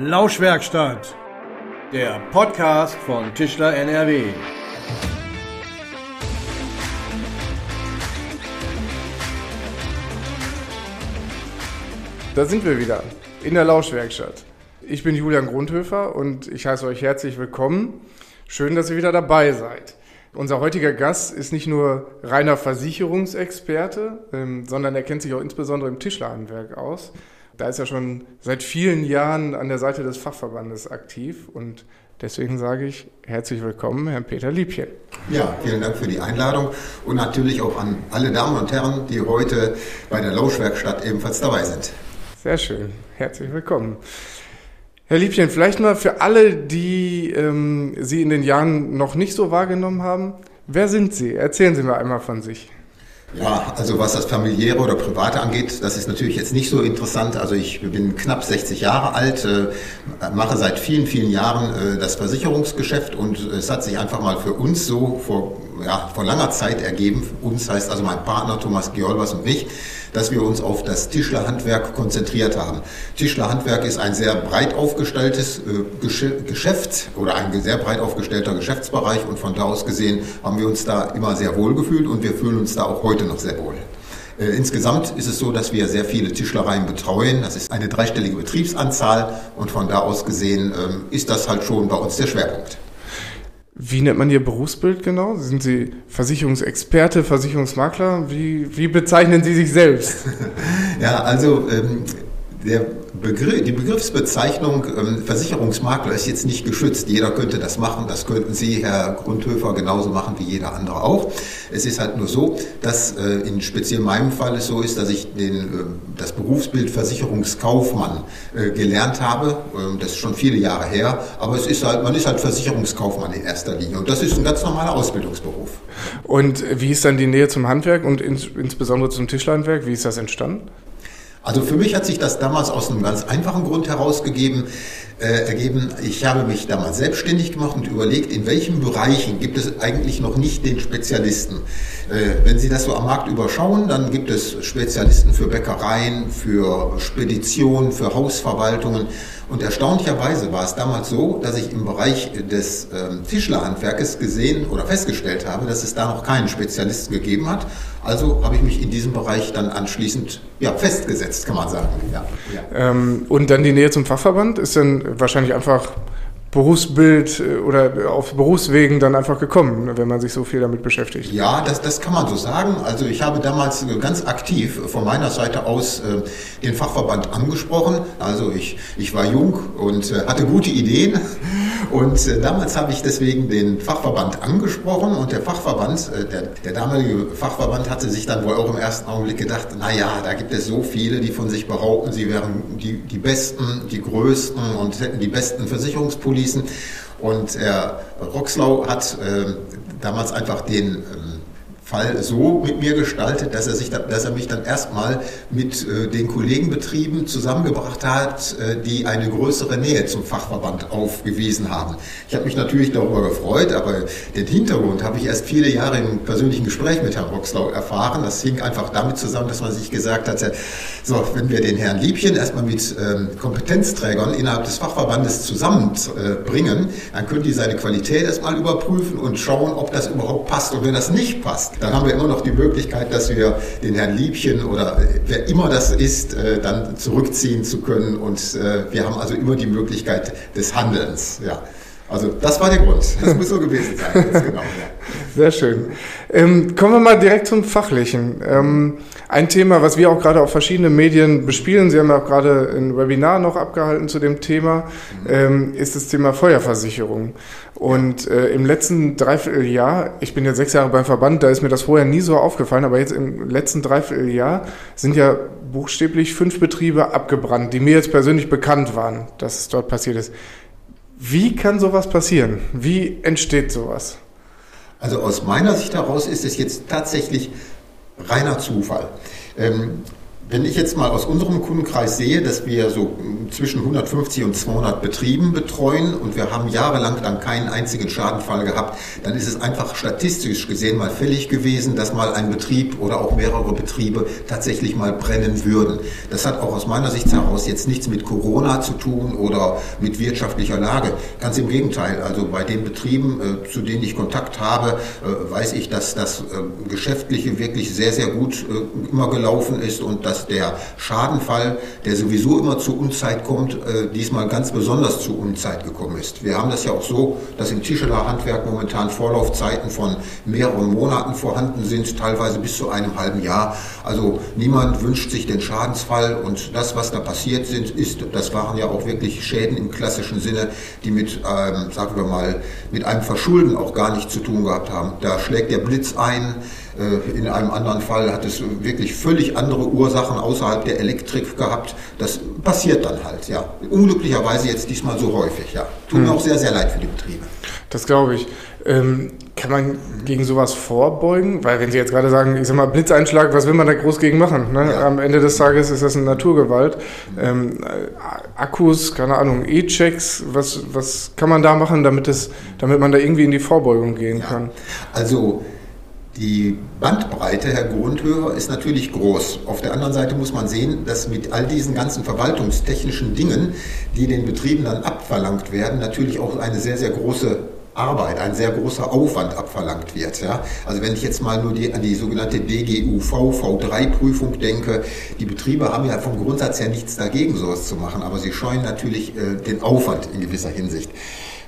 Lauschwerkstatt, der Podcast von Tischler NRW. Da sind wir wieder in der Lauschwerkstatt. Ich bin Julian Grundhöfer und ich heiße euch herzlich willkommen. Schön, dass ihr wieder dabei seid. Unser heutiger Gast ist nicht nur reiner Versicherungsexperte, ähm, sondern er kennt sich auch insbesondere im Tischlerhandwerk aus. Da ist er schon seit vielen Jahren an der Seite des Fachverbandes aktiv und deswegen sage ich herzlich willkommen, Herrn Peter Liebchen. Ja, vielen Dank für die Einladung und natürlich auch an alle Damen und Herren, die heute bei der Lauschwerkstatt ebenfalls dabei sind. Sehr schön, herzlich willkommen. Herr Liebchen, vielleicht mal für alle, die ähm, Sie in den Jahren noch nicht so wahrgenommen haben, wer sind Sie? Erzählen Sie mir einmal von sich. Ja, also was das familiäre oder private angeht, das ist natürlich jetzt nicht so interessant. Also ich bin knapp 60 Jahre alt, äh, mache seit vielen, vielen Jahren äh, das Versicherungsgeschäft und es hat sich einfach mal für uns so vor, ja, vor langer Zeit ergeben. Uns heißt also mein Partner Thomas Geolbers und ich, dass wir uns auf das Tischlerhandwerk konzentriert haben. Tischlerhandwerk ist ein sehr breit aufgestelltes äh, Geschäft oder ein sehr breit aufgestellter Geschäftsbereich und von da aus gesehen haben wir uns da immer sehr wohl gefühlt und wir fühlen uns da auch heute noch sehr wohl. Äh, insgesamt ist es so, dass wir sehr viele Tischlereien betreuen. Das ist eine dreistellige Betriebsanzahl und von da aus gesehen ähm, ist das halt schon bei uns der Schwerpunkt. Wie nennt man Ihr Berufsbild genau? Sind Sie Versicherungsexperte, Versicherungsmakler? Wie, wie bezeichnen Sie sich selbst? ja, also ähm, Begriff, die Begriffsbezeichnung ähm, Versicherungsmakler ist jetzt nicht geschützt. Jeder könnte das machen. Das könnten Sie, Herr Grundhöfer, genauso machen wie jeder andere auch. Es ist halt nur so, dass äh, in speziell meinem Fall es so ist, dass ich den, äh, das Berufsbild Versicherungskaufmann äh, gelernt habe. Ähm, das ist schon viele Jahre her. Aber es ist halt, man ist halt Versicherungskaufmann in erster Linie. Und das ist ein ganz normaler Ausbildungsberuf. Und wie ist dann die Nähe zum Handwerk und ins, insbesondere zum Tischlerhandwerk? Wie ist das entstanden? Also für mich hat sich das damals aus einem ganz einfachen Grund herausgegeben, ergeben. Ich habe mich damals selbstständig gemacht und überlegt, in welchen Bereichen gibt es eigentlich noch nicht den Spezialisten. Äh, wenn Sie das so am Markt überschauen, dann gibt es Spezialisten für Bäckereien, für Speditionen, für Hausverwaltungen. Und erstaunlicherweise war es damals so, dass ich im Bereich des ähm, Tischlerhandwerkes gesehen oder festgestellt habe, dass es da noch keinen Spezialisten gegeben hat. Also habe ich mich in diesem Bereich dann anschließend ja, festgesetzt, kann man sagen. Ja, ja. Ähm, und dann die Nähe zum Fachverband ist dann wahrscheinlich einfach Berufsbild äh, oder auf Berufswegen dann einfach gekommen, wenn man sich so viel damit beschäftigt? Ja, das, das kann man so sagen. Also ich habe damals ganz aktiv von meiner Seite aus äh, den Fachverband angesprochen. Also ich, ich war jung und äh, hatte gute Ideen und äh, damals habe ich deswegen den Fachverband angesprochen und der Fachverband, äh, der, der damalige Fachverband hatte sich dann wohl auch im ersten Augenblick gedacht, na ja, da gibt es so viele, die von sich behaupten, sie wären die, die Besten, die Größten und hätten die besten Versicherungspolitiken abschließen. Und Herr Roxlau hat äh, damals einfach den ähm, Fall so mit mir gestaltet, dass er, sich, dass er mich dann erstmal mit äh, den Kollegenbetrieben zusammengebracht hat, äh, die eine größere Nähe zum Fachverband aufgewiesen haben. Ich habe mich natürlich darüber gefreut, aber den Hintergrund habe ich erst viele Jahre im persönlichen Gespräch mit Herrn Roxlau erfahren. Das hing einfach damit zusammen, dass man sich gesagt hat, so, wenn wir den Herrn Liebchen erstmal mit ähm, Kompetenzträgern innerhalb des Fachverbandes zusammenbringen, dann können die seine Qualität erstmal überprüfen und schauen, ob das überhaupt passt. Und wenn das nicht passt, dann haben wir immer noch die Möglichkeit, dass wir den Herrn Liebchen oder wer immer das ist, äh, dann zurückziehen zu können. Und äh, wir haben also immer die Möglichkeit des Handelns. Ja. Also das war der Grund. Das muss so gewesen sein. Genau. Sehr schön. Ähm, kommen wir mal direkt zum Fachlichen. Ähm, ein Thema, was wir auch gerade auf verschiedenen Medien bespielen, Sie haben ja auch gerade ein Webinar noch abgehalten zu dem Thema, ähm, ist das Thema Feuerversicherung. Und äh, im letzten Dreivierteljahr, ich bin jetzt sechs Jahre beim Verband, da ist mir das vorher nie so aufgefallen, aber jetzt im letzten Dreivierteljahr sind ja buchstäblich fünf Betriebe abgebrannt, die mir jetzt persönlich bekannt waren, dass es dort passiert ist. Wie kann sowas passieren? Wie entsteht sowas? Also aus meiner Sicht heraus ist es jetzt tatsächlich reiner Zufall. Ähm, wenn ich jetzt mal aus unserem Kundenkreis sehe, dass wir so zwischen 150 und 200 Betrieben betreuen und wir haben jahrelang dann keinen einzigen Schadenfall gehabt, dann ist es einfach statistisch gesehen mal fällig gewesen, dass mal ein Betrieb oder auch mehrere Betriebe tatsächlich mal brennen würden. Das hat auch aus meiner Sicht heraus jetzt nichts mit Corona zu tun oder mit wirtschaftlicher Lage. Ganz im Gegenteil. Also bei den Betrieben, äh, zu denen ich Kontakt habe, äh, weiß ich, dass das äh, Geschäftliche wirklich sehr, sehr gut immer gelaufen ist und dass der Schadenfall, der sowieso immer zu Unzeit kommt, äh, diesmal ganz besonders zu Unzeit gekommen ist. Wir haben das ja auch so, dass im Tischlerhandwerk momentan Vorlaufzeiten von mehreren Monaten vorhanden sind, teilweise bis zu einem halben Jahr. Also niemand wünscht sich den Schadensfall und das, was da passiert sind, ist, das waren ja auch wirklich Schäden im klassischen Sinne, die mit, ähm, sagen wir mal, mit einem Verschulden auch gar nichts zu tun gehabt haben. Da schlägt der Blitz ein, in einem anderen Fall hat es wirklich völlig andere Ursachen außerhalb der Elektrik gehabt. Das passiert dann halt, ja. Unglücklicherweise jetzt diesmal so häufig, ja. Tut mir hm. auch sehr, sehr leid für die Betriebe. Das glaube ich. Ähm, kann man gegen sowas vorbeugen? Weil wenn Sie jetzt gerade sagen, ich sag mal, Blitzeinschlag, was will man da groß gegen machen? Ne? Ja. Am Ende des Tages ist das eine Naturgewalt. Ähm, Akkus, keine Ahnung, E-Checks, was, was kann man da machen, damit, es, damit man da irgendwie in die Vorbeugung gehen ja. kann? Also die Bandbreite, Herr Grundhörer, ist natürlich groß. Auf der anderen Seite muss man sehen, dass mit all diesen ganzen verwaltungstechnischen Dingen, die den Betrieben dann abverlangt werden, natürlich auch eine sehr, sehr große Arbeit, ein sehr großer Aufwand abverlangt wird. Ja? Also wenn ich jetzt mal nur die, an die sogenannte DGUV V3-Prüfung denke, die Betriebe haben ja vom Grundsatz her nichts dagegen, sowas zu machen, aber sie scheuen natürlich äh, den Aufwand in gewisser Hinsicht.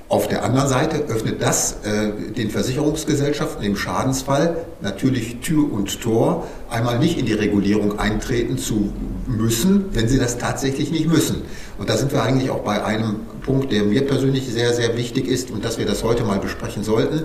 Auf der anderen Seite öffnet das äh, den Versicherungsgesellschaften im Schadensfall natürlich Tür und Tor, einmal nicht in die Regulierung eintreten zu müssen, wenn sie das tatsächlich nicht müssen. Und da sind wir eigentlich auch bei einem Punkt, der mir persönlich sehr, sehr wichtig ist und dass wir das heute mal besprechen sollten.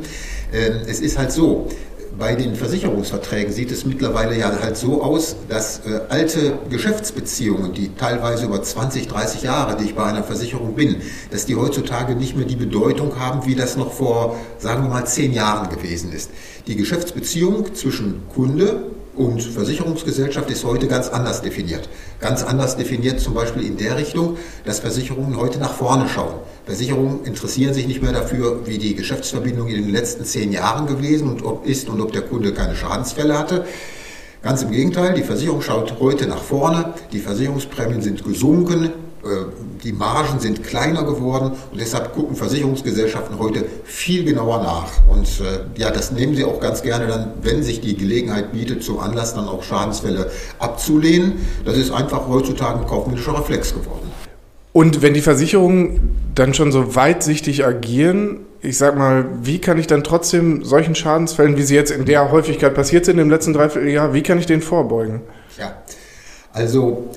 Äh, es ist halt so, bei den Versicherungsverträgen sieht es mittlerweile ja halt so aus, dass äh, alte Geschäftsbeziehungen, die teilweise über 20, 30 Jahre, die ich bei einer Versicherung bin, dass die heutzutage nicht mehr die Bedeutung haben, wie das noch vor, sagen wir mal, zehn Jahren gewesen ist. Die Geschäftsbeziehung zwischen Kunde und Versicherungsgesellschaft ist heute ganz anders definiert. Ganz anders definiert zum Beispiel in der Richtung, dass Versicherungen heute nach vorne schauen. Versicherungen interessieren sich nicht mehr dafür, wie die Geschäftsverbindung in den letzten zehn Jahren gewesen und ob ist und ob der Kunde keine Schadensfälle hatte. Ganz im Gegenteil, die Versicherung schaut heute nach vorne, die Versicherungsprämien sind gesunken, die Margen sind kleiner geworden und deshalb gucken Versicherungsgesellschaften heute viel genauer nach. Und äh, ja, das nehmen sie auch ganz gerne dann, wenn sich die Gelegenheit bietet, zum Anlass dann auch Schadensfälle abzulehnen. Das ist einfach heutzutage ein kaufmännischer Reflex geworden. Und wenn die Versicherungen dann schon so weitsichtig agieren, ich sag mal, wie kann ich dann trotzdem solchen Schadensfällen, wie sie jetzt in der Häufigkeit passiert sind im letzten Dreivierteljahr, wie kann ich denen vorbeugen? Ja, also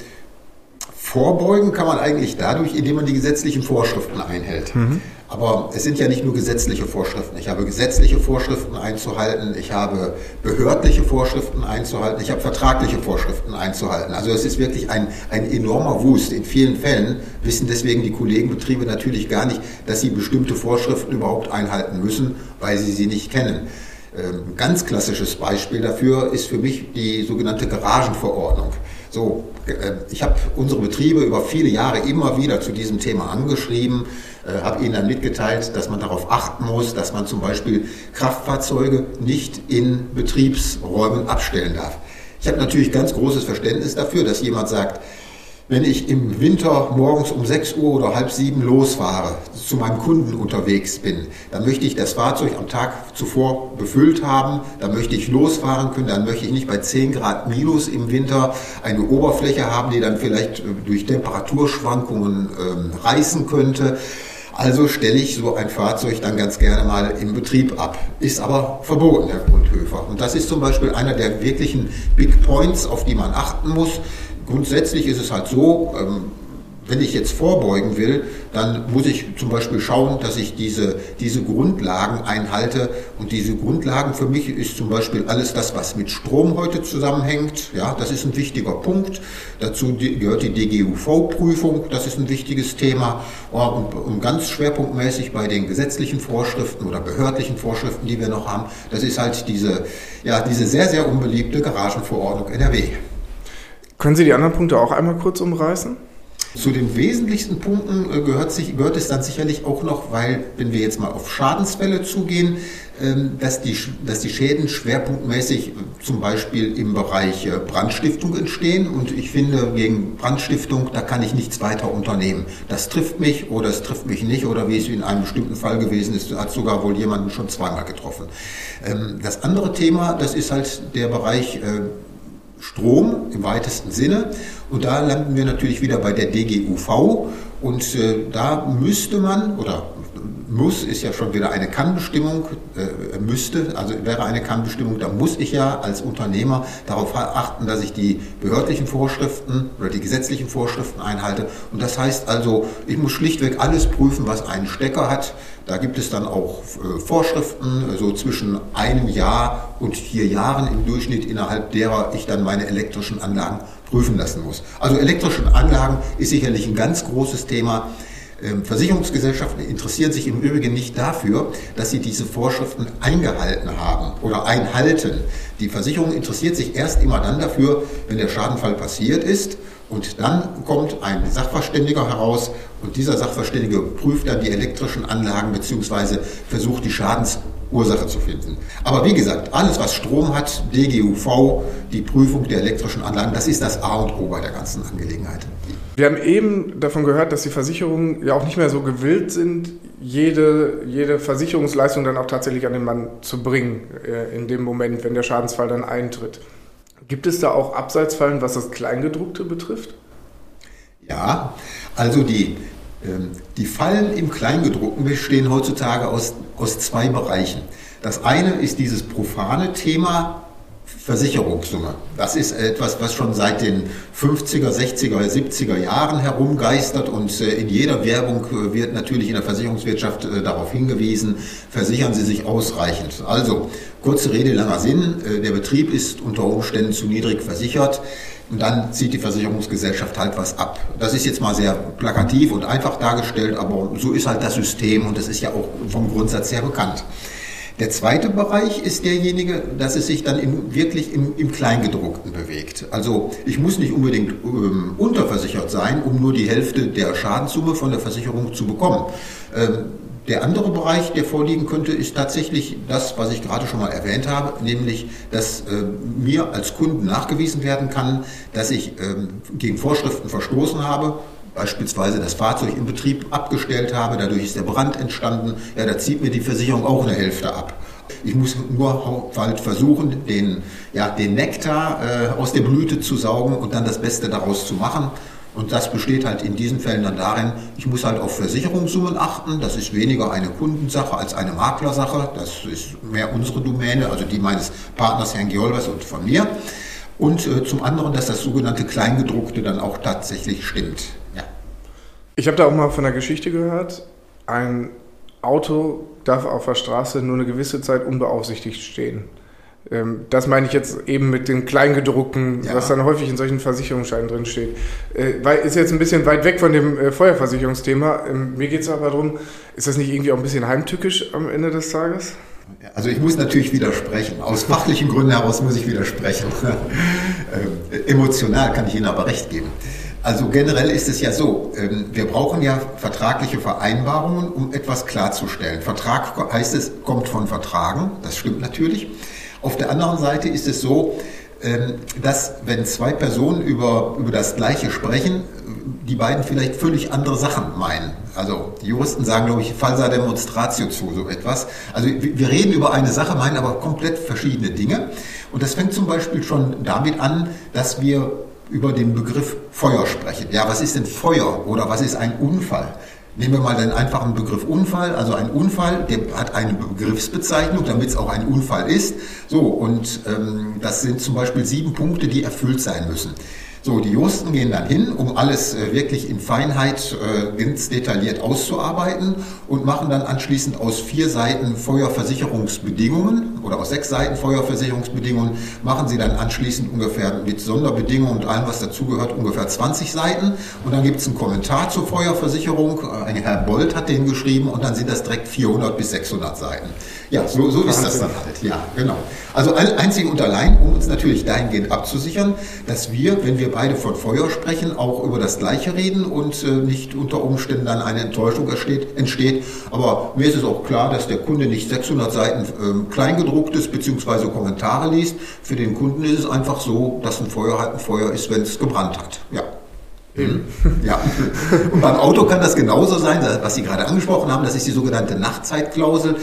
Vorbeugen kann man eigentlich dadurch, indem man die gesetzlichen Vorschriften einhält. Mhm. Aber es sind ja nicht nur gesetzliche Vorschriften. Ich habe gesetzliche Vorschriften einzuhalten, ich habe behördliche Vorschriften einzuhalten, ich habe vertragliche Vorschriften einzuhalten. Also es ist wirklich ein, ein enormer Wust. In vielen Fällen wissen deswegen die Kollegenbetriebe natürlich gar nicht, dass sie bestimmte Vorschriften überhaupt einhalten müssen, weil sie sie nicht kennen. Ein ähm, ganz klassisches Beispiel dafür ist für mich die sogenannte Garagenverordnung. So, äh, ich habe unsere Betriebe über viele Jahre immer wieder zu diesem Thema angeschrieben, äh, habe ihnen dann mitgeteilt, dass man darauf achten muss, dass man zum Beispiel Kraftfahrzeuge nicht in Betriebsräumen abstellen darf. Ich habe natürlich ganz großes Verständnis dafür, dass jemand sagt, wenn ich im Winter morgens um 6 Uhr oder halb sieben losfahre, zu meinem Kunden unterwegs bin, dann möchte ich das Fahrzeug am Tag zuvor befüllt haben, dann möchte ich losfahren können, dann möchte ich nicht bei 10 Grad minus im Winter eine Oberfläche haben, die dann vielleicht äh, durch Temperaturschwankungen äh, reißen könnte. Also stelle ich so ein Fahrzeug dann ganz gerne mal im Betrieb ab. Ist aber verboten, Herr Grundhöfer. Und das ist zum Beispiel einer der wirklichen Big Points, auf die man achten muss grundsätzlich ist es halt so, ähm, wenn ich jetzt vorbeugen will, dann muss ich zum Beispiel schauen, dass ich diese, diese Grundlagen einhalte. Und diese Grundlagen für mich ist zum Beispiel alles das, was mit Strom heute zusammenhängt. Ja, das ist ein wichtiger Punkt. Dazu gehört die DGUV-Prüfung, das ist ein wichtiges Thema. Und, und ganz schwerpunktmäßig bei den gesetzlichen Vorschriften oder behördlichen Vorschriften, die wir noch haben, das ist halt diese, ja, diese sehr, sehr unbeliebte Garagenverordnung NRW. Können Sie die anderen Punkte auch einmal kurz umreißen? Zu den wesentlichsten Punkten äh, gehört, sich, gehört es dann sicherlich auch noch, weil, wenn wir jetzt mal auf Schadensfälle zugehen, ähm, dass die, dass die Schäden schwerpunktmäßig äh, zum Beispiel im Bereich äh, Brandstiftung entstehen. Und ich finde, gegen Brandstiftung, da kann ich nichts weiter unternehmen. Das trifft mich oder es trifft mich nicht oder wie es in einem bestimmten Fall gewesen ist, hat sogar wohl jemanden schon zweimal getroffen. Ähm, das andere Thema, das ist halt der Bereich Strom im weitesten Sinne. Und da landen wir natürlich wieder bei der DGUV. Und äh, da müsste man, oder muss ist ja schon wieder eine Kannbestimmung, äh, müsste, also wäre eine Kannbestimmung, da muss ich ja als Unternehmer darauf achten, dass ich die behördlichen Vorschriften oder die gesetzlichen Vorschriften einhalte. Und das heißt also, ich muss schlichtweg alles prüfen, was einen Stecker hat. Da gibt es dann auch äh, Vorschriften, so zwischen einem Jahr und vier Jahren im Durchschnitt, innerhalb derer ich dann meine elektrischen Anlagen prüfen lassen muss. Also elektrische Anlagen ist sicherlich ein ganz großes Thema. Ähm, Versicherungsgesellschaften interessieren sich im Übrigen nicht dafür, dass sie diese Vorschriften eingehalten haben oder einhalten. Die Versicherung interessiert sich erst immer dann dafür, wenn der Schadenfall passiert ist und dann kommt ein Sachverständiger heraus und dieser Sachverständige prüft dann die elektrischen Anlagen bzw. versucht die Schadensursache zu finden. Aber wie gesagt, alles was Strom hat, DGUV, die Prüfung der elektrischen Anlagen, das ist das A und O bei der ganzen Angelegenheit. Wir haben eben davon gehört, dass die Versicherungen ja auch nicht mehr so gewillt sind, jede, jede Versicherungsleistung dann auch tatsächlich an den Mann zu bringen, äh, in dem Moment, wenn der Schadensfall dann eintritt. Gibt es da auch Abseitsfallen, was das Kleingedruckte betrifft? Ja, also die, ähm, die Fallen im Kleingedruckten bestehen heutzutage aus, aus zwei Bereichen. Das eine ist dieses profane Thema Versicherungssumme. Das ist etwas, was schon seit den 50er, 60er, 70er Jahren herumgeistert und äh, in jeder Werbung äh, wird natürlich in der Versicherungswirtschaft äh, darauf hingewiesen, versichern Sie sich ausreichend. Also, kurze Rede, langer Sinn, der Betrieb ist unter Umständen zu niedrig versichert und dann zieht die Versicherungsgesellschaft halt was ab. Das ist jetzt mal sehr plakativ und einfach dargestellt, aber so ist halt das System und das ist ja auch vom Grundsatz her bekannt. Der zweite Bereich ist derjenige, dass es sich dann in, wirklich im, im, Kleingedruckten bewegt. Also ich muss nicht unbedingt ähm, unterversichert sein, um nur die Hälfte der Schadenssumme von der Versicherung zu bekommen. Ähm, der andere Bereich, der vorliegen könnte, ist tatsächlich das, was ich gerade schon mal erwähnt habe, nämlich, dass äh, mir als Kunden nachgewiesen werden kann, dass ich ähm, gegen Vorschriften verstoßen habe beispielsweise das Fahrzeug im Betrieb abgestellt habe, dadurch ist der Brand entstanden, ja, da zieht mir die Versicherung auch eine Hälfte ab. Ich muss nur halt versuchen, den, ja, den Nektar äh, aus der Blüte zu saugen und dann das Beste daraus zu machen. Und das besteht halt in diesen Fällen dann darin, ich muss halt auf Versicherungssummen achten. Das ist weniger eine Kundensache als eine Maklersache. Das ist mehr unsere Domäne, also die meines Partners Herrn Geolvers und von mir. Und äh, zum anderen, dass das sogenannte Kleingedruckte dann auch tatsächlich stimmt. Ich habe da auch mal von der Geschichte gehört. Ein Auto darf auf der Straße nur eine gewisse Zeit unbeaufsichtigt stehen. Ähm, das meine ich jetzt eben mit den Kleingedruckten, ja. was dann häufig in solchen Versicherungsscheinen drin steht. Äh, ist jetzt ein bisschen weit weg von dem äh, Feuerversicherungsthema. Ähm, mir geht es aber darum, ist das nicht irgendwie auch ein bisschen heimtückisch am Ende des Tages? Also ich muss natürlich widersprechen. Aus fachlichen Gründen heraus muss ich widersprechen. ähm, emotional kann ich Ihnen aber recht geben. Also generell ist es ja so, ähm, wir brauchen ja vertragliche Vereinbarungen, um etwas klarzustellen. Vertrag heißt es, kommt von Vertragen, das stimmt natürlich. Auf der anderen Seite ist es so, ähm, dass wenn zwei Personen über, über das Gleiche sprechen, die beiden vielleicht völlig andere Sachen meinen. Also die Juristen sagen, glaube ich, falsa demonstratio zu, so etwas. Also wir reden über eine Sache, meinen aber komplett verschiedene Dinge. Und das fängt zum Beispiel schon damit an, dass wir über den Begriff Feuer sprechen. Ja, was ist denn Feuer oder was ist ein Unfall? Nehmen wir mal den einfachen Begriff Unfall. Also ein Unfall, der hat eine Begriffsbezeichnung, damit es auch ein Unfall ist. So, und ähm, das sind zum Beispiel sieben Punkte, die erfüllt sein müssen. So, die Juristen gehen dann hin, um alles äh, wirklich in Feinheit äh, ganz detailliert auszuarbeiten und machen dann anschließend aus vier Seiten Feuerversicherungsbedingungen oder aus sechs Seiten Feuerversicherungsbedingungen, machen Sie dann anschließend ungefähr mit Sonderbedingungen und allem, was dazugehört, ungefähr 20 Seiten. Und dann gibt es einen Kommentar zur Feuerversicherung. Ein Herr Bolt hat den geschrieben und dann sind das direkt 400 bis 600 Seiten. Ja, so, so ist das dann halt. Ja, genau. Also einzig und allein, um uns natürlich dahingehend abzusichern, dass wir, wenn wir beide von Feuer sprechen, auch über das Gleiche reden und äh, nicht unter Umständen dann eine Enttäuschung entsteht, entsteht. Aber mir ist es auch klar, dass der Kunde nicht 600 Seiten ähm, Kleingedrucktes bzw. Kommentare liest. Für den Kunden ist es einfach so, dass ein Feuer halt ein Feuer ist, wenn es gebrannt hat. Ja. Mhm. Ja, und beim Auto kann das genauso sein, was Sie gerade angesprochen haben, das ist die sogenannte Nachtzeitklausel.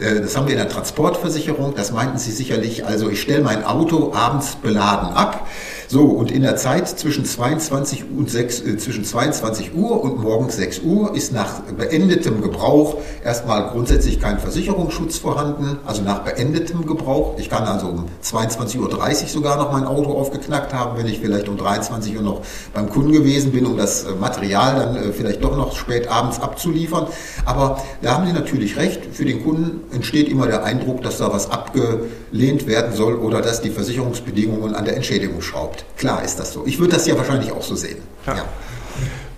Äh, das haben wir in der Transportversicherung, das meinten Sie sicherlich. Also ich stelle mein Auto abends beladen ab. So, und in der Zeit zwischen 22, und 6, äh, zwischen 22 Uhr und morgens 6 Uhr ist nach beendetem Gebrauch erstmal grundsätzlich kein Versicherungsschutz vorhanden, also nach beendetem Gebrauch. Ich kann also um 22.30 Uhr sogar noch mein Auto aufgeknackt haben, wenn ich vielleicht um 23 Uhr noch beim Kunden gewesen bin, um das äh, Material dann äh, vielleicht doch noch spät abends abzuliefern. Aber da haben Sie natürlich recht, für den Kunden entsteht immer der Eindruck, dass da was abgelehnt werden soll oder dass die Versicherungsbedingungen an der Entschädigung schraubt. Klar ist das so. Ich würde das ja wahrscheinlich auch so sehen. Ja. Ja.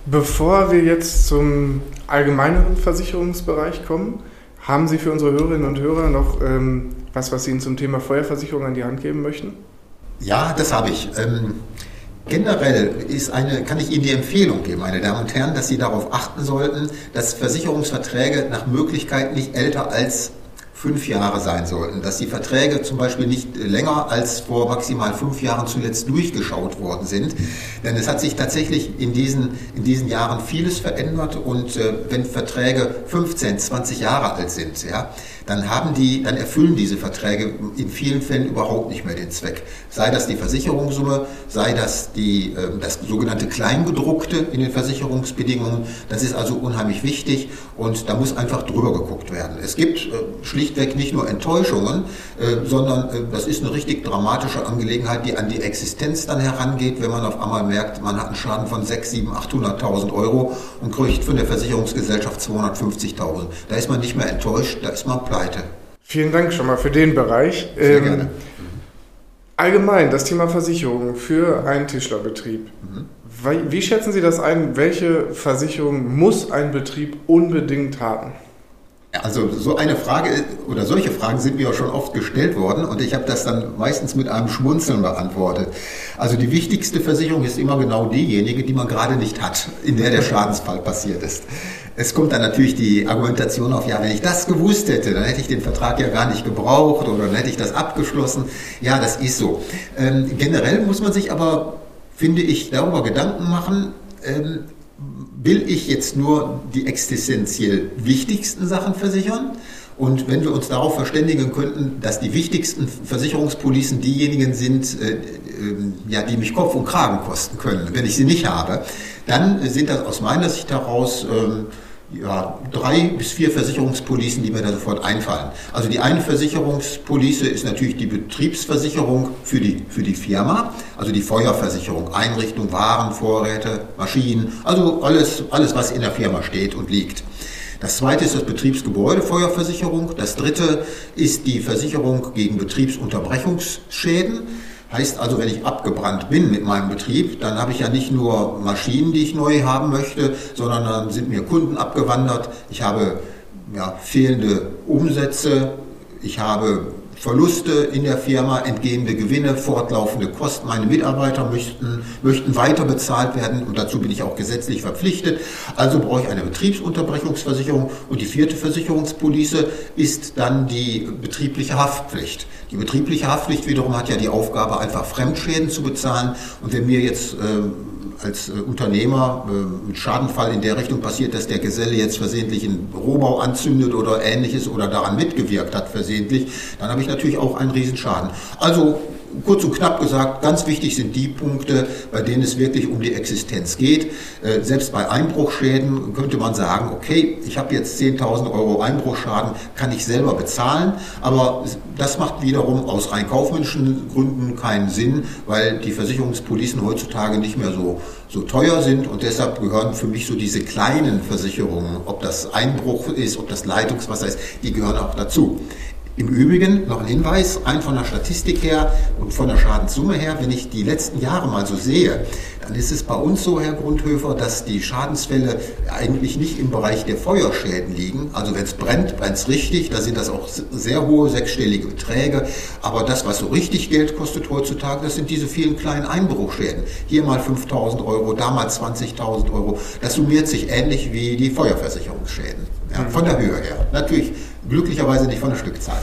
Bevor wir jetzt zum allgemeineren Versicherungsbereich kommen, haben Sie für unsere Hörerinnen und Hörer noch ähm, was, was Sie Ihnen zum Thema Feuerversicherung an die Hand geben möchten? Ja, das habe ich. Ähm, generell ist eine, kann ich Ihnen die Empfehlung geben, meine Damen und Herren, dass Sie darauf achten sollten, dass Versicherungsverträge nach Möglichkeit nicht älter als fünf Jahre sein sollten, dass die Verträge zum Beispiel nicht länger als vor maximal fünf Jahren zuletzt durchgeschaut worden sind. Denn es hat sich tatsächlich in diesen, in diesen Jahren vieles verändert und äh, wenn Verträge 15, 20 Jahre alt sind, ja, dann haben die, dann erfüllen diese Verträge in vielen Fällen überhaupt nicht mehr den Zweck. Sei das die Versicherungssumme, sei das die, ähm, das sogenannte Kleingedruckte in den Versicherungsbedingungen. Das ist also unheimlich wichtig und da muss einfach drüber geguckt werden. Es gibt äh, schlichtweg nicht nur Enttäuschungen, äh, sondern äh, das ist eine richtig dramatische Angelegenheit, die an die Existenz dann herangeht, wenn man auf einmal merkt, man hat einen Schaden von 6, 7, 800.000 Euro und kriegt von der Versicherungsgesellschaft 250.000. Da ist man nicht mehr enttäuscht, da ist man platt weiter. Vielen Dank schon mal für den Bereich. Sehr ähm, gerne. Allgemein das Thema Versicherung für einen Tischlerbetrieb. Mhm. Wie schätzen Sie das ein? Welche Versicherung muss ein Betrieb unbedingt haben? Also so eine Frage oder solche Fragen sind mir auch schon oft gestellt worden und ich habe das dann meistens mit einem Schmunzeln beantwortet. Also die wichtigste Versicherung ist immer genau diejenige, die man gerade nicht hat, in der der Schadensfall passiert ist. Es kommt dann natürlich die Argumentation auf, ja, wenn ich das gewusst hätte, dann hätte ich den Vertrag ja gar nicht gebraucht oder dann hätte ich das abgeschlossen. Ja, das ist so. Ähm, generell muss man sich aber, finde ich, darüber Gedanken machen, ähm, will ich jetzt nur die existenziell wichtigsten Sachen versichern? Und wenn wir uns darauf verständigen könnten, dass die wichtigsten Versicherungspolicen diejenigen sind, äh, äh, ja, die mich Kopf und Kragen kosten können, wenn ich sie nicht habe, dann sind das aus meiner Sicht heraus äh, ja, drei bis vier Versicherungspolicen, die mir da sofort einfallen. Also die eine Versicherungspolice ist natürlich die Betriebsversicherung für die, für die Firma, also die Feuerversicherung, Einrichtung, Waren, Vorräte, Maschinen, also alles, alles, was in der Firma steht und liegt. Das zweite ist das Betriebsgebäudefeuerversicherung. Das dritte ist die Versicherung gegen Betriebsunterbrechungsschäden. Heißt also, wenn ich abgebrannt bin mit meinem Betrieb, dann habe ich ja nicht nur Maschinen, die ich neu haben möchte, sondern dann sind mir Kunden abgewandert. Ich habe ja, fehlende Umsätze, ich habe Verluste in der Firma, entgehende Gewinne, fortlaufende Kosten. Meine Mitarbeiter möchten, möchten weiter bezahlt werden und dazu bin ich auch gesetzlich verpflichtet. Also brauche ich eine Betriebsunterbrechungsversicherung und die vierte Versicherungspolice ist dann die betriebliche Haftpflicht. Die betriebliche Haftpflicht wiederum hat ja die Aufgabe, einfach Fremdschäden zu bezahlen und wenn mir jetzt äh, als äh, Unternehmer äh, mit Schadenfall in der Richtung passiert, dass der Geselle jetzt versehentlich einen Rohbau anzündet oder ähnliches oder daran mitgewirkt hat versehentlich, dann habe ich natürlich auch einen Riesenschaden. Also kurz und knapp gesagt, ganz wichtig sind die Punkte, bei denen es wirklich um die Existenz geht. Äh, selbst bei Einbruchschäden könnte man sagen, okay, ich habe jetzt 10.000 Euro Einbruchschaden, kann ich selber bezahlen, aber das macht wiederum aus rein kaufmännischen Gründen keinen Sinn, weil die Versicherungspolicen heutzutage nicht mehr so, so teuer sind und deshalb gehören für mich so diese kleinen Versicherungen, ob das Einbruch ist, ob das Leitungswasser ist, die gehören auch dazu. Im Übrigen noch ein Hinweis, rein von der Statistik her und von der Schadenssumme her, wenn ich die letzten Jahre mal so sehe, dann ist es bei uns so, Herr Grundhöfer, dass die Schadensfälle eigentlich nicht im Bereich der Feuerschäden liegen. Also wenn es brennt, brennt es richtig, da sind das auch sehr hohe sechsstellige Beträge. Aber das, was so richtig Geld kostet heutzutage, das sind diese vielen kleinen Einbruchschäden. Hier mal 5.000 Euro, da mal 20.000 Euro. Das summiert sich ähnlich wie die Feuerversicherungsschäden. Ja, von der Höhe her. Natürlich glücklicherweise nicht von der Stückzahl.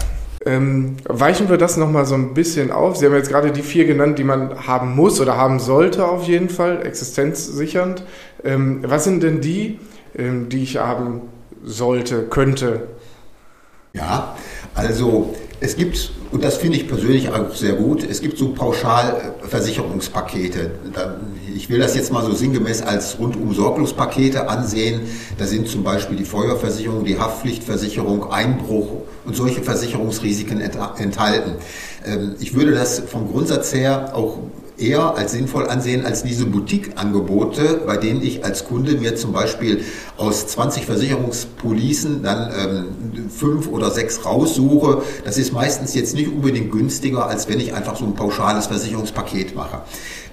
Ähm, weichen wir das nochmal so ein bisschen auf. Sie haben jetzt gerade die vier genannt, die man haben muss oder haben sollte auf jeden Fall, existenzsichernd. Ähm, was sind denn die, ähm, die ich haben sollte, könnte? Ja, also es gibt, und das finde ich persönlich auch sehr gut, es gibt so Pauschalversicherungspakete. Ich will das jetzt mal so sinngemäß als rundum Sorglospakete ansehen. Da sind zum Beispiel die Feuerversicherung, die Haftpflichtversicherung, Einbruch und solche Versicherungsrisiken enthalten. Ähm, ich würde das vom Grundsatz her auch eher als sinnvoll ansehen als diese Boutique-Angebote, bei denen ich als Kunde mir zum Beispiel aus 20 Versicherungspolicen dann ähm, fünf oder sechs raussuche. Das ist meistens jetzt nicht unbedingt günstiger, als wenn ich einfach so ein pauschales Versicherungspaket mache.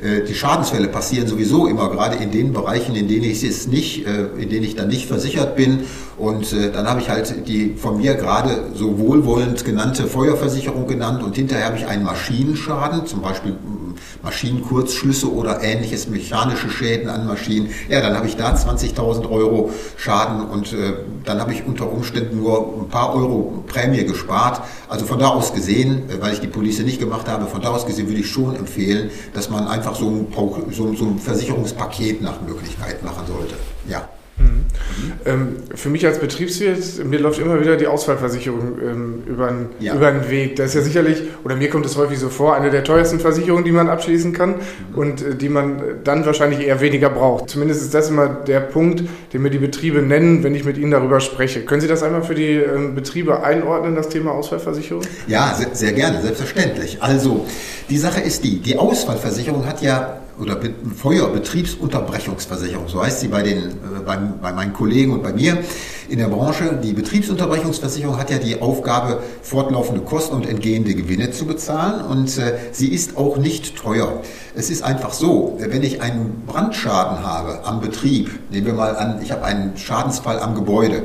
Äh, die Schadensfälle passieren sowieso immer gerade in den Bereichen, in denen ich es nicht, äh, in denen ich dann nicht versichert bin. Und äh, dann habe ich halt die von mir gerade so wohlwollend genannte Feuerversicherung genannt und hinterher habe ich einen Maschinenschaden, zum Beispiel Maschinenkurzschlüsse oder ähnliches, mechanische Schäden an Maschinen. Ja, dann habe ich da 20.000 Euro Schaden und äh, dann habe ich unter Umständen nur ein paar Euro Prämie gespart. Also von da aus gesehen, äh, weil ich die Police nicht gemacht habe, von da aus gesehen würde ich schon empfehlen, dass man einfach so ein, so, so ein Versicherungspaket nach Möglichkeit machen sollte. Ja. Mhm. Ähm, für mich als Betriebswirt, mir läuft immer wieder die Ausfallversicherung ähm, über, ja. den Weg. Das ist ja sicherlich, oder mir kommt es häufig so vor, eine der teuersten Versicherungen, die man abschließen kann mhm. und äh, die man dann wahrscheinlich eher weniger braucht. Zumindest ist das immer der Punkt, den mir die Betriebe nennen, wenn ich mit ihnen darüber spreche. Können Sie das einmal für die ähm, Betriebe einordnen, das Thema Ausfallversicherung? Ja, sehr, sehr gerne, selbstverständlich. Also, die Sache ist die, die Ausfallversicherung hat ja oder Feuerbetriebsunterbrechungsversicherung, so heißt sie bei, den, äh, bei, bei meinen Kollegen und bei mir in der Branche. Die Betriebsunterbrechungsversicherung hat ja die Aufgabe, fortlaufende Kosten und entgehende Gewinne zu bezahlen und äh, sie ist auch nicht teuer. Es ist einfach so, wenn ich einen Brandschaden habe am Betrieb, nehmen wir mal an, ich habe einen Schadensfall am Gebäude,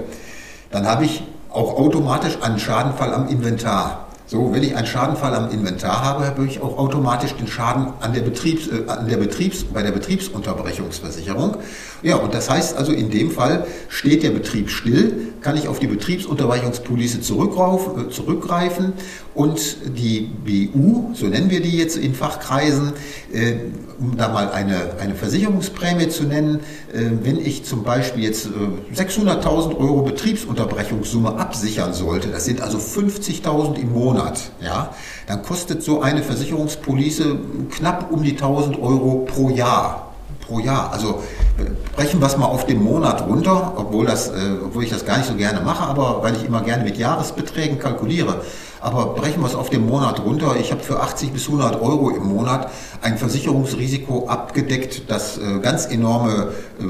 dann habe ich auch automatisch einen Schadenfall am Inventar. So, wenn ich einen Schadenfall am Inventar habe, habe ich auch automatisch den Schaden an der Betriebs, äh, an der Betriebs, bei der Betriebsunterbrechungsversicherung. Ja, und das heißt also, in dem Fall steht der Betrieb still, kann ich auf die Betriebsunterbrechungspolice äh, zurückgreifen und die BU, so nennen wir die jetzt in Fachkreisen, äh, um da mal eine, eine Versicherungsprämie zu nennen, äh, wenn ich zum Beispiel jetzt äh, 600.000 Euro Betriebsunterbrechungssumme absichern sollte, das sind also 50.000 im Monat, ja, dann kostet so eine Versicherungspolice knapp um die 1000 Euro pro Jahr pro Jahr. Also brechen wir es mal auf den Monat runter, obwohl, das, äh, obwohl ich das gar nicht so gerne mache, aber weil ich immer gerne mit Jahresbeträgen kalkuliere. Aber brechen wir es auf den Monat runter. Ich habe für 80 bis 100 Euro im Monat ein Versicherungsrisiko abgedeckt, das äh, ganz enorme äh,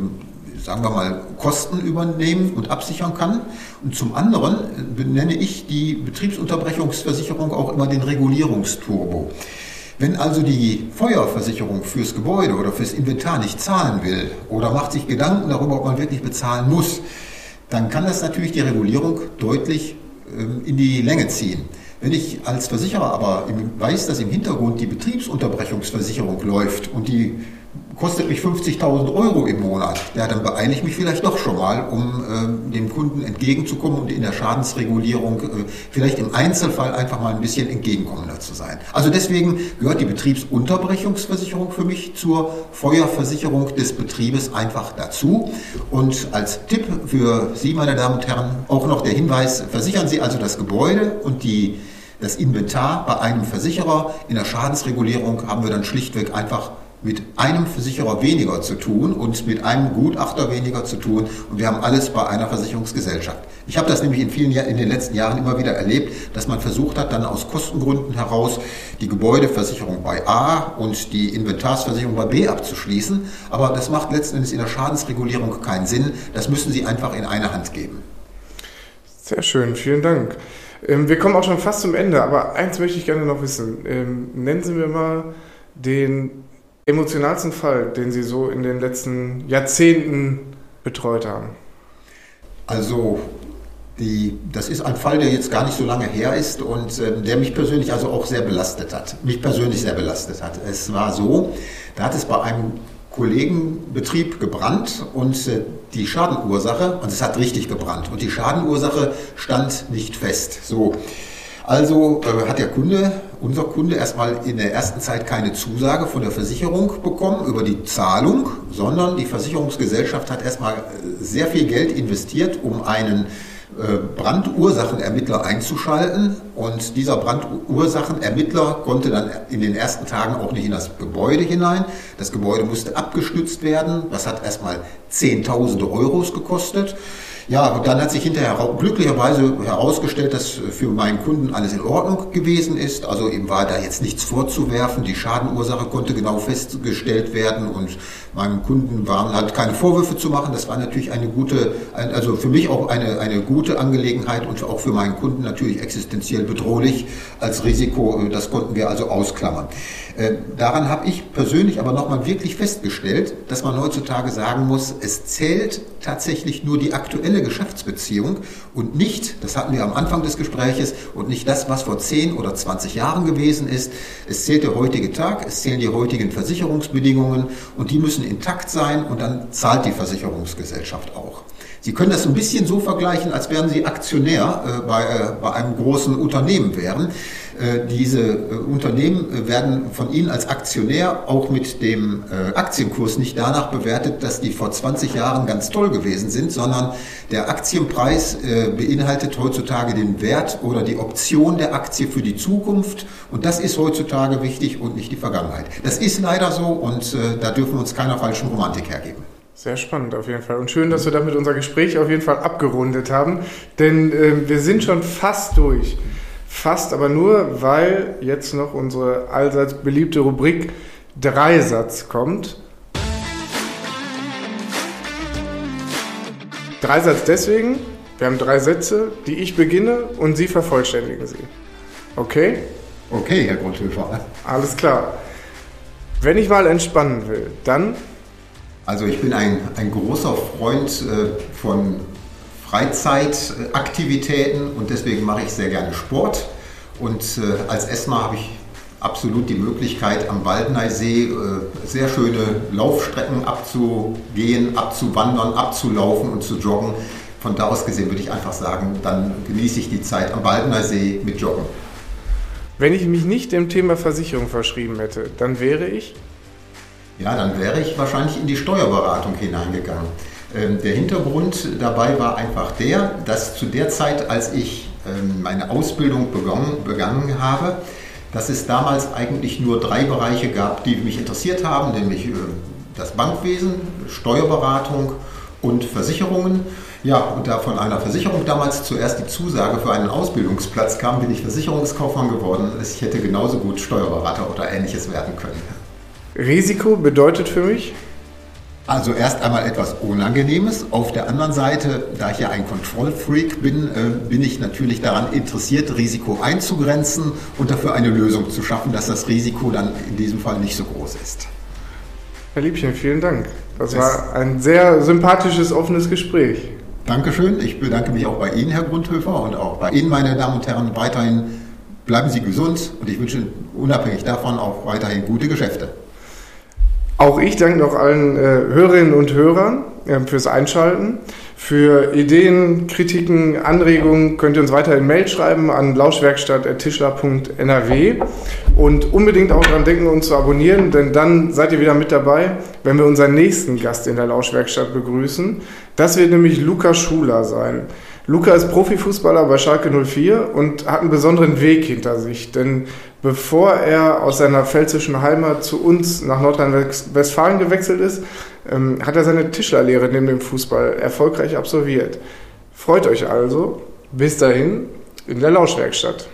sagen wir mal, Kosten übernehmen und absichern kann. Und zum anderen benenne ich die Betriebsunterbrechungsversicherung auch immer den Regulierungsturbo. Wenn also die Feuerversicherung fürs Gebäude oder fürs Inventar nicht zahlen will oder macht sich Gedanken darüber, ob man wirklich bezahlen muss, dann kann das natürlich die Regulierung deutlich ähm, in die Länge ziehen. Wenn ich als Versicherer aber weiß, dass im Hintergrund die Betriebsunterbrechungsversicherung läuft und die kostet mich 50.000 Euro im Monat, ja, dann beeile ich mich vielleicht doch schon mal, um äh, dem Kunden entgegenzukommen und in der Schadensregulierung äh, vielleicht im Einzelfall einfach mal ein bisschen entgegenkommender zu sein. Also deswegen gehört die Betriebsunterbrechungsversicherung für mich zur Feuerversicherung des Betriebes einfach dazu. Und als Tipp für Sie, meine Damen und Herren, auch noch der Hinweis, versichern Sie also das Gebäude und die das Inventar bei einem Versicherer. In der Schadensregulierung haben wir dann schlichtweg einfach mit einem Versicherer weniger zu tun und mit einem Gutachter weniger zu tun und wir haben alles bei einer Versicherungsgesellschaft. Ich habe das nämlich in vielen in den letzten Jahren immer wieder erlebt, dass man versucht hat, dann aus Kostengründen heraus die Gebäudeversicherung bei A und die Inventarsversicherung bei B abzuschließen, aber das macht letzten Endes in der Schadensregulierung keinen Sinn. Das müssen Sie einfach in eine Hand geben. Sehr schön, vielen Dank. Ähm, wir kommen auch schon fast zum Ende, aber eins möchte ich gerne noch wissen. Ähm, nennen Sie mir mal den emotionalsten Fall, den Sie so in den letzten Jahrzehnten betreut haben. Also die, das ist ein Fall, der jetzt gar nicht so lange her ist und äh, der mich persönlich also auch sehr belastet hat. Mich persönlich sehr belastet hat. Es war so, da hat es bei einem Kollegenbetrieb gebrannt und äh, die Schadenursache, und es hat richtig gebrannt, und die Schadenursache stand nicht fest. So. Also äh, hat der Kunde, unser Kunde, erstmal in der ersten Zeit keine Zusage von der Versicherung bekommen über die Zahlung, sondern die Versicherungsgesellschaft hat erstmal äh, sehr viel Geld investiert, um einen äh, Brandursachenermittler einzuschalten. Und dieser Brandursachenermittler konnte dann in den ersten Tagen auch nicht in das Gebäude hinein. Das Gebäude musste abgestützt werden. Das hat erstmal Zehntausende Euros gekostet. Ja, und dann hat sich hinterher glücklicherweise herausgestellt, dass für meinen Kunden alles in Ordnung gewesen ist. Also ihm war da jetzt nichts vorzuwerfen. Die Schadenursache konnte genau festgestellt werden und meinem Kunden waren halt keine Vorwürfe zu machen. Das war natürlich eine gute, also für mich auch eine, eine gute Angelegenheit und auch für meinen Kunden natürlich existenziell bedrohlich als Risiko. Das konnten wir also ausklammern. Äh, daran habe ich persönlich aber nochmal wirklich festgestellt, dass man heutzutage sagen muss, es zählt tatsächlich nur die aktuelle Geschäftsbeziehung und nicht, das hatten wir am Anfang des Gespräches, und nicht das, was vor 10 oder 20 Jahren gewesen ist. Es zählt der heutige Tag, es zählen die heutigen Versicherungsbedingungen und die müssen intakt sein und dann zahlt die Versicherungsgesellschaft auch. Sie können das ein bisschen so vergleichen, als wären Sie Aktionär äh, bei, äh, bei einem großen Unternehmen wären. Äh, diese äh, Unternehmen äh, werden von Ihnen als Aktionär auch mit dem Aktienkurs nicht danach bewertet, dass die vor 20 Jahren ganz toll gewesen sind, sondern der Aktienpreis beinhaltet heutzutage den Wert oder die Option der Aktie für die Zukunft und das ist heutzutage wichtig und nicht die Vergangenheit. Das ist leider so und da dürfen wir uns keiner falschen Romantik hergeben. Sehr spannend auf jeden Fall. Und schön, dass wir damit unser Gespräch auf jeden Fall abgerundet haben, denn äh, wir sind schon fast durch. Fast, aber nur, weil jetzt noch unsere allseits beliebte Rubrik Dreisatz kommt. Dreisatz deswegen, wir haben drei Sätze, die ich beginne und Sie vervollständigen sie. Okay? Okay, Herr Grundhöfer. Alles klar. Wenn ich mal entspannen will, dann? Also ich bin ein, ein großer Freund äh, von Freizeitaktivitäten und deswegen mache ich sehr gerne Sport. Und äh, als ESMA habe ich absolut die Möglichkeit, am Waldneisee äh, sehr schöne Laufstrecken abzugehen, abzuwandern, abzulaufen und zu joggen. Von da aus gesehen würde ich einfach sagen, dann genieße ich die Zeit am Waldneisee mit Joggen. Wenn ich mich nicht dem Thema Versicherung verschrieben hätte, dann wäre ich? Ja, dann wäre ich wahrscheinlich in die Steuerberatung hineingegangen. Ähm, der Hintergrund dabei war einfach der, dass zu der Zeit, als ich ähm, meine Ausbildung begonnen, begangen habe, dass es damals eigentlich nur drei Bereiche gab, die mich interessiert haben, nämlich äh, das Bankwesen, Steuerberatung und Versicherungen. Ja, und da von einer Versicherung damals zuerst die Zusage für einen Ausbildungsplatz kam, bin ich Versicherungskaufmann geworden. Ich hätte genauso gut Steuerberater oder ähnliches werden können. Risiko bedeutet für mich, also erst einmal etwas Unangenehmes. Auf der anderen Seite, da ich ja ein Kontrollfreak bin, äh, bin ich natürlich daran interessiert, Risiko einzugrenzen und dafür eine Lösung zu schaffen, dass das Risiko dann in diesem Fall nicht so groß ist. Herr Liebchen, vielen Dank. Das, das war ein sehr sympathisches, offenes Gespräch. Dankeschön. Ich bedanke mich auch bei Ihnen, Herr Grundhöfer, und auch bei Ihnen, meine Damen und Herren. Weiterhin bleiben Sie gesund und ich wünsche unabhängig davon auch weiterhin gute Geschäfte. Auch ich danke noch allen äh, Hörerinnen und Hörern äh, fürs Einschalten. Für Ideen, Kritiken, Anregungen könnt ihr uns weiterhin Mail schreiben an lauschwerkstatt.tischler.nrw und unbedingt auch daran denken, uns zu abonnieren, denn dann seid ihr wieder mit dabei, wenn wir unseren nächsten Gast in der Lauschwerkstatt begrüßen. Das wird nämlich Luca Schuler sein. Luca ist Profifußballer bei Schalke 04 und hat einen besonderen Weg hinter sich, denn bevor er aus seiner pfälzischen Heimat zu uns nach Nordrhein-Westfalen gewechselt ist, ähm, hat er seine Tischlerlehre neben dem Fußball erfolgreich absolviert. Freut euch also. Bis dahin in der Lauschwerkstatt.